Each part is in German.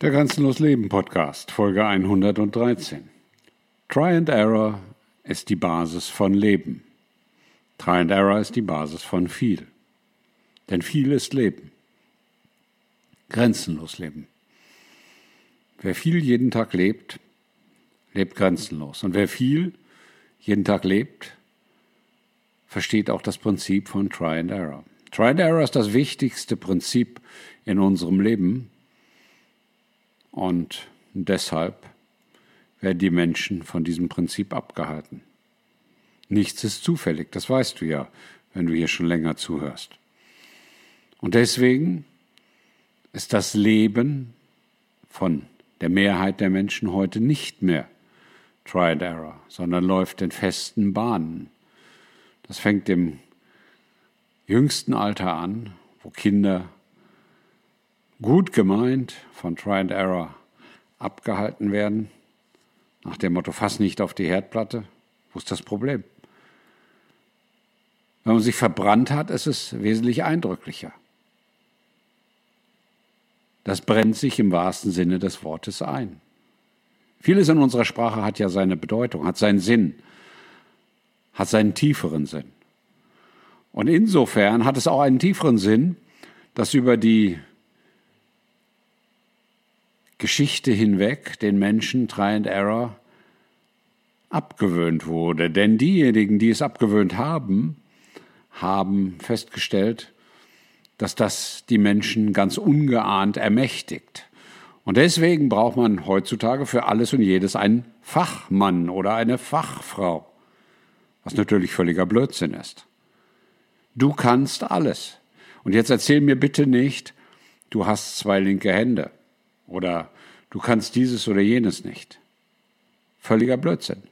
Der Grenzenlos Leben Podcast, Folge 113. Try and Error ist die Basis von Leben. Try and Error ist die Basis von viel. Denn viel ist Leben. Grenzenlos leben. Wer viel jeden Tag lebt, lebt grenzenlos. Und wer viel jeden Tag lebt, versteht auch das Prinzip von Try and Error. Try and Error ist das wichtigste Prinzip in unserem Leben und deshalb werden die Menschen von diesem Prinzip abgehalten. Nichts ist zufällig, das weißt du ja, wenn du hier schon länger zuhörst. Und deswegen ist das Leben von der Mehrheit der Menschen heute nicht mehr Try and Error, sondern läuft in festen Bahnen. Das fängt im jüngsten Alter an, wo Kinder gut gemeint von Try and Error abgehalten werden, nach dem Motto, fass nicht auf die Herdplatte. Wo ist das Problem? Wenn man sich verbrannt hat, ist es wesentlich eindrücklicher. Das brennt sich im wahrsten Sinne des Wortes ein. Vieles in unserer Sprache hat ja seine Bedeutung, hat seinen Sinn, hat seinen tieferen Sinn. Und insofern hat es auch einen tieferen Sinn, dass über die Geschichte hinweg den Menschen Try and Error abgewöhnt wurde. Denn diejenigen, die es abgewöhnt haben, haben festgestellt, dass das die Menschen ganz ungeahnt ermächtigt. Und deswegen braucht man heutzutage für alles und jedes einen Fachmann oder eine Fachfrau, was natürlich völliger Blödsinn ist. Du kannst alles. Und jetzt erzähl mir bitte nicht, du hast zwei linke Hände. Oder du kannst dieses oder jenes nicht. Völliger Blödsinn.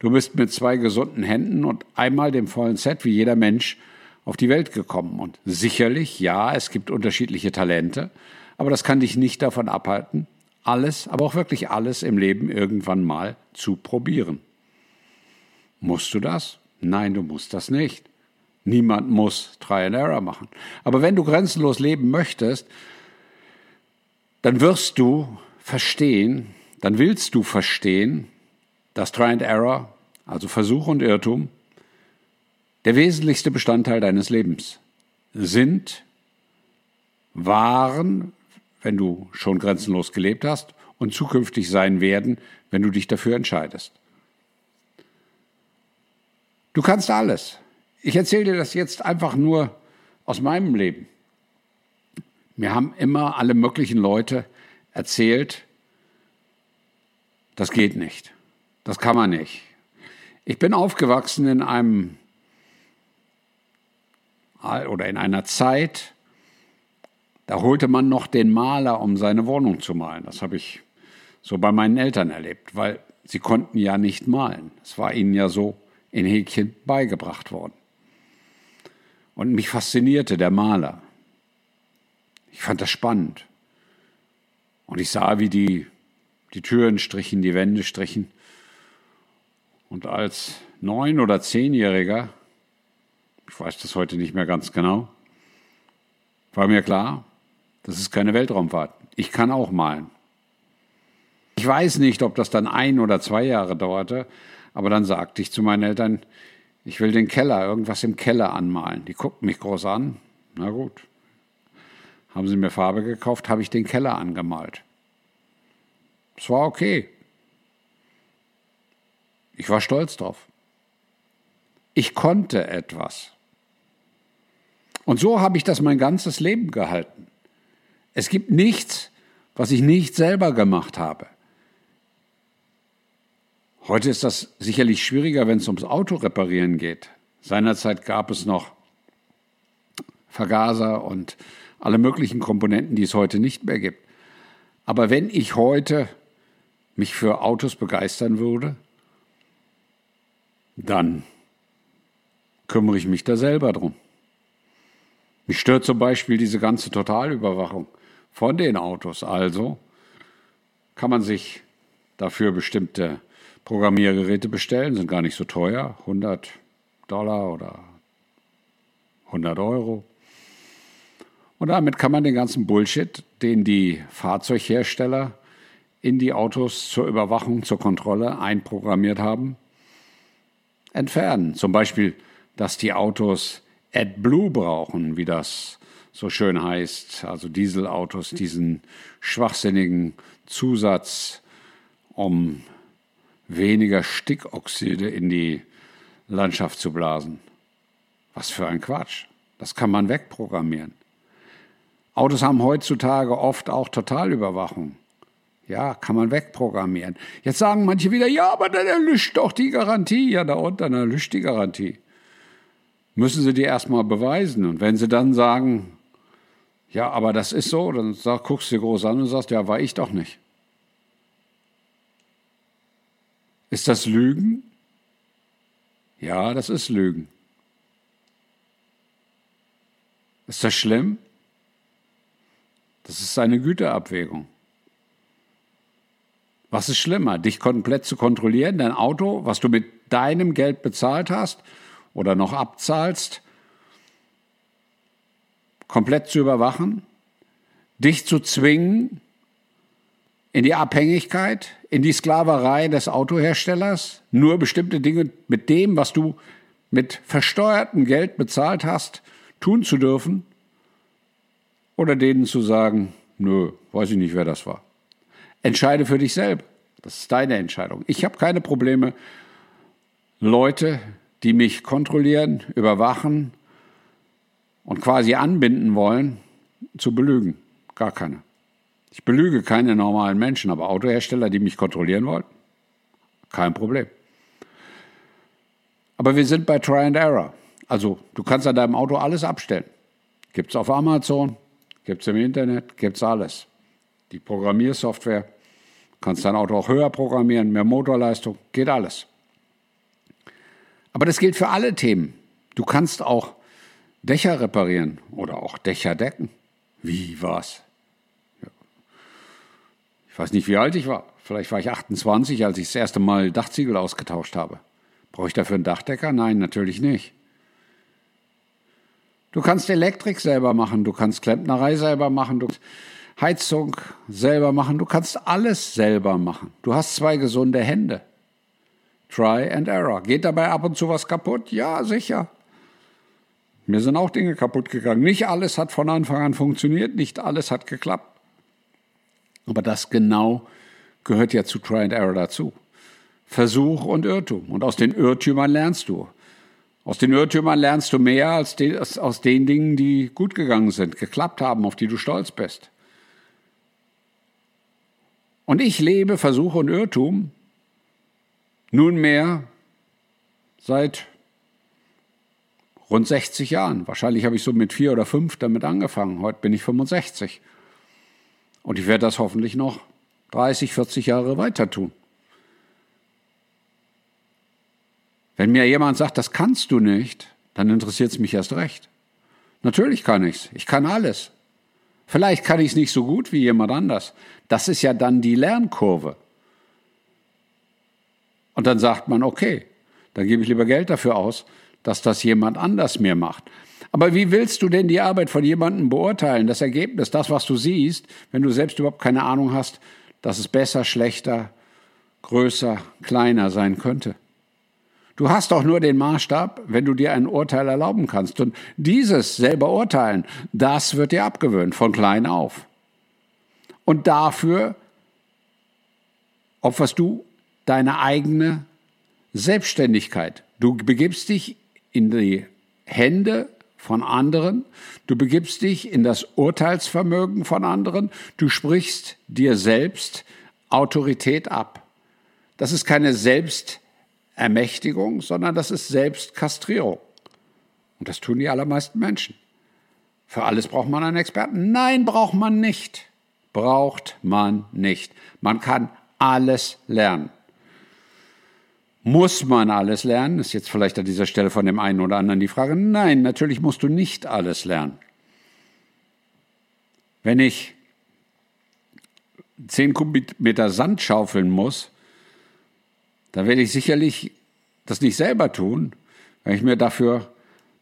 Du bist mit zwei gesunden Händen und einmal dem vollen Set wie jeder Mensch auf die Welt gekommen. Und sicherlich, ja, es gibt unterschiedliche Talente, aber das kann dich nicht davon abhalten, alles, aber auch wirklich alles im Leben irgendwann mal zu probieren. Musst du das? Nein, du musst das nicht. Niemand muss Try and Error machen. Aber wenn du grenzenlos leben möchtest, dann wirst du verstehen, dann willst du verstehen, dass Try and Error, also Versuch und Irrtum, der wesentlichste Bestandteil deines Lebens sind, waren, wenn du schon grenzenlos gelebt hast und zukünftig sein werden, wenn du dich dafür entscheidest. Du kannst alles. Ich erzähle dir das jetzt einfach nur aus meinem Leben. Mir haben immer alle möglichen Leute erzählt, das geht nicht. Das kann man nicht. Ich bin aufgewachsen in einem oder in einer Zeit, da holte man noch den Maler, um seine Wohnung zu malen. Das habe ich so bei meinen Eltern erlebt, weil sie konnten ja nicht malen. Es war ihnen ja so in Häkchen beigebracht worden. Und mich faszinierte der Maler. Ich fand das spannend. Und ich sah, wie die, die Türen strichen, die Wände strichen. Und als neun- oder zehnjähriger, ich weiß das heute nicht mehr ganz genau, war mir klar, das ist keine Weltraumfahrt. Ich kann auch malen. Ich weiß nicht, ob das dann ein oder zwei Jahre dauerte, aber dann sagte ich zu meinen Eltern, ich will den Keller, irgendwas im Keller anmalen. Die guckten mich groß an. Na gut, haben sie mir Farbe gekauft, habe ich den Keller angemalt. Es war okay. Ich war stolz drauf. Ich konnte etwas. Und so habe ich das mein ganzes Leben gehalten. Es gibt nichts, was ich nicht selber gemacht habe. Heute ist das sicherlich schwieriger, wenn es ums Auto reparieren geht. Seinerzeit gab es noch Vergaser und alle möglichen Komponenten, die es heute nicht mehr gibt. Aber wenn ich heute mich für Autos begeistern würde, dann kümmere ich mich da selber drum. Mich stört zum Beispiel diese ganze Totalüberwachung von den Autos. Also kann man sich dafür bestimmte Programmiergeräte bestellen, sind gar nicht so teuer, 100 Dollar oder 100 Euro. Und damit kann man den ganzen Bullshit, den die Fahrzeughersteller in die Autos zur Überwachung, zur Kontrolle einprogrammiert haben, entfernen. Zum Beispiel, dass die Autos AdBlue brauchen, wie das so schön heißt, also Dieselautos, diesen schwachsinnigen Zusatz, um weniger Stickoxide in die Landschaft zu blasen. Was für ein Quatsch. Das kann man wegprogrammieren. Autos haben heutzutage oft auch Totalüberwachung. Ja, kann man wegprogrammieren. Jetzt sagen manche wieder, ja, aber dann erlischt doch die Garantie. Ja, da unten erlischt die Garantie. Müssen sie die erstmal beweisen. Und wenn sie dann sagen, ja, aber das ist so, dann sag, guckst du dir groß an und sagst, ja, war ich doch nicht. Ist das Lügen? Ja, das ist Lügen. Ist das schlimm? Das ist eine Güterabwägung. Was ist schlimmer, dich komplett zu kontrollieren, dein Auto, was du mit deinem Geld bezahlt hast oder noch abzahlst, komplett zu überwachen, dich zu zwingen in die Abhängigkeit, in die Sklaverei des Autoherstellers, nur bestimmte Dinge mit dem, was du mit versteuertem Geld bezahlt hast, tun zu dürfen, oder denen zu sagen, nö, weiß ich nicht, wer das war. Entscheide für dich selbst. Das ist deine Entscheidung. Ich habe keine Probleme, Leute, die mich kontrollieren, überwachen und quasi anbinden wollen, zu belügen. Gar keine. Ich belüge keine normalen Menschen, aber Autohersteller, die mich kontrollieren wollen, kein Problem. Aber wir sind bei Try and Error. Also du kannst an deinem Auto alles abstellen. Gibt es auf Amazon, gibt es im Internet, gibt es alles. Die Programmiersoftware, kannst dein Auto auch höher programmieren, mehr Motorleistung, geht alles. Aber das gilt für alle Themen. Du kannst auch Dächer reparieren oder auch Dächer decken. Wie was? Ich weiß nicht, wie alt ich war. Vielleicht war ich 28, als ich das erste Mal Dachziegel ausgetauscht habe. Brauche ich dafür einen Dachdecker? Nein, natürlich nicht. Du kannst Elektrik selber machen, du kannst Klempnerei selber machen, du Heizung selber machen, du kannst alles selber machen. Du hast zwei gesunde Hände. Try and error. Geht dabei ab und zu was kaputt? Ja, sicher. Mir sind auch Dinge kaputt gegangen. Nicht alles hat von Anfang an funktioniert, nicht alles hat geklappt. Aber das genau gehört ja zu Try and Error dazu. Versuch und Irrtum. Und aus den Irrtümern lernst du. Aus den Irrtümern lernst du mehr als de, aus den Dingen, die gut gegangen sind, geklappt haben, auf die du stolz bist. Und ich lebe Versuch und Irrtum nunmehr seit rund 60 Jahren. Wahrscheinlich habe ich so mit vier oder fünf damit angefangen. Heute bin ich 65. Und ich werde das hoffentlich noch 30, 40 Jahre weiter tun. Wenn mir jemand sagt, das kannst du nicht, dann interessiert es mich erst recht. Natürlich kann ich's. Ich kann alles. Vielleicht kann ich es nicht so gut wie jemand anders. Das ist ja dann die Lernkurve. Und dann sagt man, okay, dann gebe ich lieber Geld dafür aus, dass das jemand anders mir macht. Aber wie willst du denn die Arbeit von jemandem beurteilen, das Ergebnis, das, was du siehst, wenn du selbst überhaupt keine Ahnung hast, dass es besser, schlechter, größer, kleiner sein könnte? Du hast doch nur den Maßstab, wenn du dir ein Urteil erlauben kannst. Und dieses selber urteilen, das wird dir abgewöhnt, von klein auf. Und dafür opferst du deine eigene Selbstständigkeit. Du begibst dich in die Hände von anderen, du begibst dich in das Urteilsvermögen von anderen, du sprichst dir selbst Autorität ab. Das ist keine Selbst Ermächtigung, sondern das ist Selbstkastrierung. Und das tun die allermeisten Menschen. Für alles braucht man einen Experten. Nein, braucht man nicht. Braucht man nicht. Man kann alles lernen. Muss man alles lernen? Ist jetzt vielleicht an dieser Stelle von dem einen oder anderen die Frage. Nein, natürlich musst du nicht alles lernen. Wenn ich 10 Kubikmeter Sand schaufeln muss, dann werde ich sicherlich das nicht selber tun, wenn ich mir dafür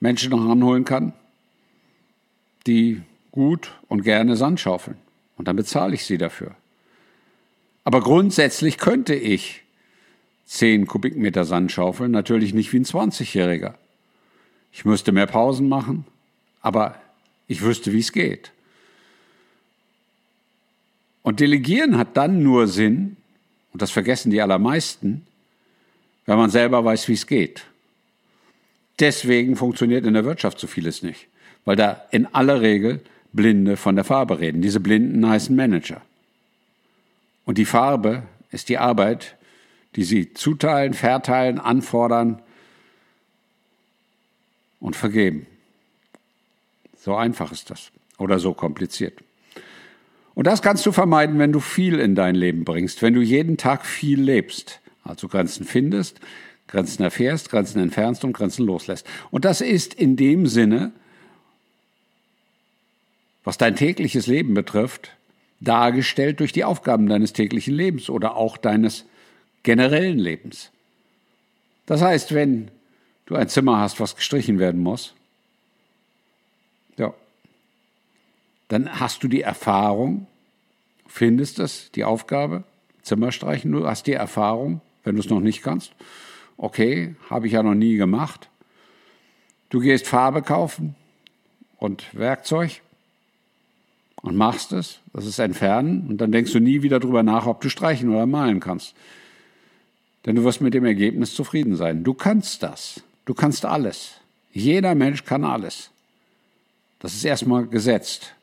Menschen noch ranholen kann, die gut und gerne Sand schaufeln. Und dann bezahle ich sie dafür. Aber grundsätzlich könnte ich 10 Kubikmeter Sand schaufeln, natürlich nicht wie ein 20-Jähriger. Ich müsste mehr Pausen machen, aber ich wüsste, wie es geht. Und Delegieren hat dann nur Sinn, und das vergessen die allermeisten, wenn man selber weiß, wie es geht. Deswegen funktioniert in der Wirtschaft so vieles nicht, weil da in aller Regel Blinde von der Farbe reden. Diese Blinden heißen Manager. Und die Farbe ist die Arbeit, die sie zuteilen, verteilen, anfordern und vergeben. So einfach ist das oder so kompliziert. Und das kannst du vermeiden, wenn du viel in dein Leben bringst, wenn du jeden Tag viel lebst, also Grenzen findest, Grenzen erfährst, Grenzen entfernst und Grenzen loslässt. Und das ist in dem Sinne, was dein tägliches Leben betrifft, dargestellt durch die Aufgaben deines täglichen Lebens oder auch deines generellen Lebens. Das heißt, wenn du ein Zimmer hast, was gestrichen werden muss, ja, dann hast du die Erfahrung, findest es, die Aufgabe, Zimmer streichen, du hast die Erfahrung, wenn du es noch nicht kannst. Okay, habe ich ja noch nie gemacht. Du gehst Farbe kaufen und Werkzeug und machst es, das ist entfernen und dann denkst du nie wieder drüber nach, ob du streichen oder malen kannst. Denn du wirst mit dem Ergebnis zufrieden sein. Du kannst das. Du kannst alles. Jeder Mensch kann alles. Das ist erstmal gesetzt.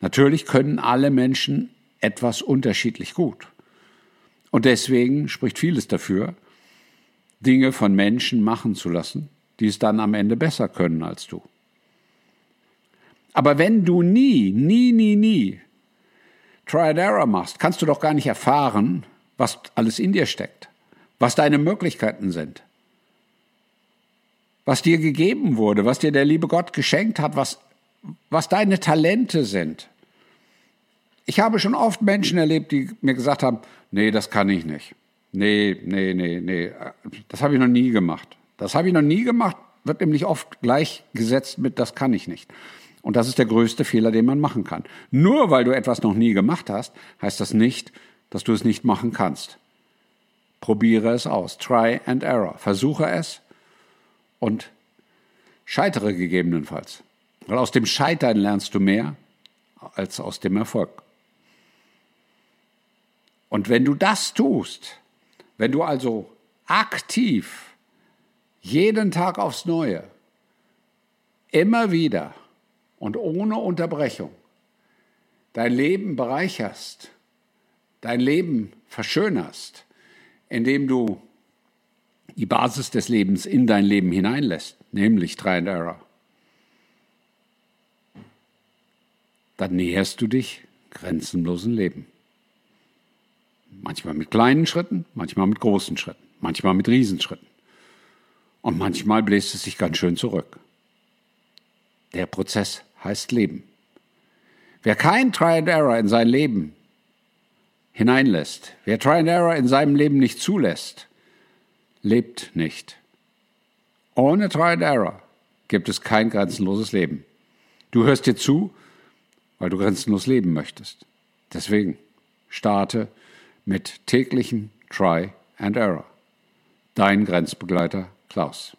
Natürlich können alle Menschen etwas unterschiedlich gut. Und deswegen spricht vieles dafür, Dinge von Menschen machen zu lassen, die es dann am Ende besser können als du. Aber wenn du nie, nie, nie, nie Try and Error machst, kannst du doch gar nicht erfahren, was alles in dir steckt, was deine Möglichkeiten sind, was dir gegeben wurde, was dir der liebe Gott geschenkt hat, was, was deine Talente sind. Ich habe schon oft Menschen erlebt, die mir gesagt haben, nee, das kann ich nicht. Nee, nee, nee, nee, das habe ich noch nie gemacht. Das habe ich noch nie gemacht, wird nämlich oft gleichgesetzt mit, das kann ich nicht. Und das ist der größte Fehler, den man machen kann. Nur weil du etwas noch nie gemacht hast, heißt das nicht, dass du es nicht machen kannst. Probiere es aus. Try and error. Versuche es und scheitere gegebenenfalls. Weil aus dem Scheitern lernst du mehr als aus dem Erfolg. Und wenn du das tust, wenn du also aktiv jeden Tag aufs Neue, immer wieder und ohne Unterbrechung dein Leben bereicherst, dein Leben verschönerst, indem du die Basis des Lebens in dein Leben hineinlässt, nämlich Try and Error, dann näherst du dich grenzenlosen Leben. Manchmal mit kleinen Schritten, manchmal mit großen Schritten, manchmal mit Riesenschritten. Und manchmal bläst es sich ganz schön zurück. Der Prozess heißt Leben. Wer kein Try and Error in sein Leben hineinlässt, wer Try and Error in seinem Leben nicht zulässt, lebt nicht. Ohne Try and Error gibt es kein grenzenloses Leben. Du hörst dir zu, weil du grenzenlos leben möchtest. Deswegen starte mit täglichem Try and Error. Dein Grenzbegleiter Klaus.